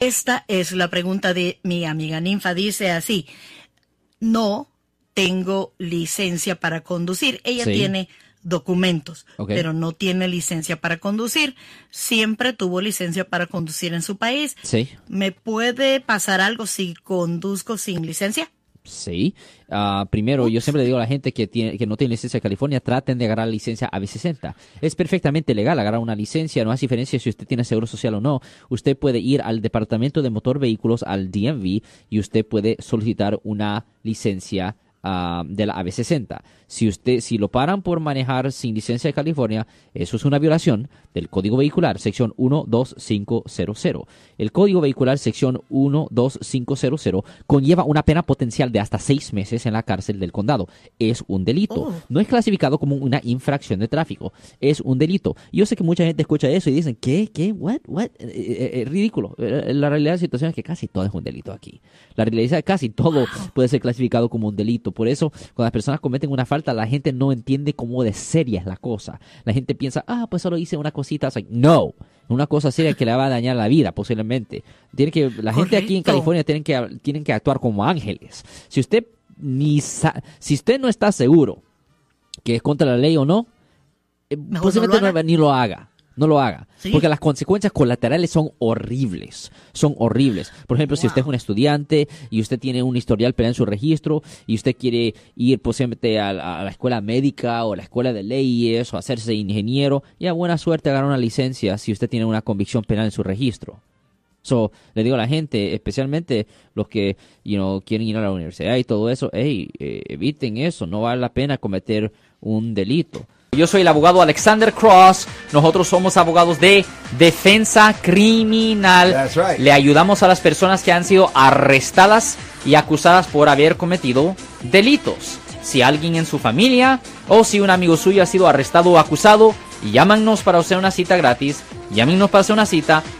Esta es la pregunta de mi amiga Ninfa. Dice así, no tengo licencia para conducir. Ella Sí. tiene documentos, pero no tiene licencia para conducir. Siempre tuvo licencia para conducir en su país. Sí. ¿Me puede pasar algo si conduzco sin licencia? Sí. Ah, primero, yo siempre le digo a la gente que, tiene, que no tiene licencia de California, traten de agarrar licencia AB60. Es perfectamente legal agarrar una licencia, no hace diferencia si usted tiene seguro social o no. Usted puede ir al Departamento de Motor Vehículos, al DMV, y usted puede solicitar una licencia ah, de la AB60. Si usted, si lo paran por manejar sin licencia de California, eso es una violación del Código Vehicular, sección 12500. El Código Vehicular, sección 12500, conlleva una pena potencial de hasta seis meses en la cárcel del condado. Es un delito. Oh. No es clasificado como una infracción de tráfico. Es un delito. Yo sé que mucha gente escucha eso y dicen, ¿qué? ¿Qué? ¿What? ¿What? Eh, eh, eh, ridículo. La realidad de la situación es que casi todo es un delito aquí. La realidad es que casi todo puede ser clasificado como un delito. Por eso, cuando las personas cometen una falta, la gente no entiende cómo de seria es la cosa. La gente piensa, ah, pues solo hice una cosita. No. Una cosa seria que le va a dañar la vida, posiblemente. Tiene que, la gente aquí en. California tienen que, tienen que actuar como ángeles. Si usted ni sa- si usted no está seguro que es contra la ley o no, eh, Mejor posiblemente no lo no- haga. ni lo haga. No lo haga. Sí. Porque las consecuencias colaterales son horribles. Son horribles. Por ejemplo, si usted es un estudiante y usted tiene un historial penal en su registro y usted quiere ir posiblemente a, la- a la escuela médica o a la escuela de leyes o hacerse ingeniero, ya buena suerte agarrar una licencia si usted tiene una convicción penal en su registro. So, le digo a la gente, especialmente los que you know, quieren ir a la universidad y todo eso, hey, eh, eviten eso, no vale la pena cometer un delito. Yo soy el abogado Alexander Cross, nosotros somos abogados de defensa criminal. That's right. Le ayudamos a las personas que han sido arrestadas y acusadas por haber cometido delitos. Si alguien en su familia o si un amigo suyo ha sido arrestado o acusado, llámanos para hacer una cita gratis. Llámenos para hacer una cita.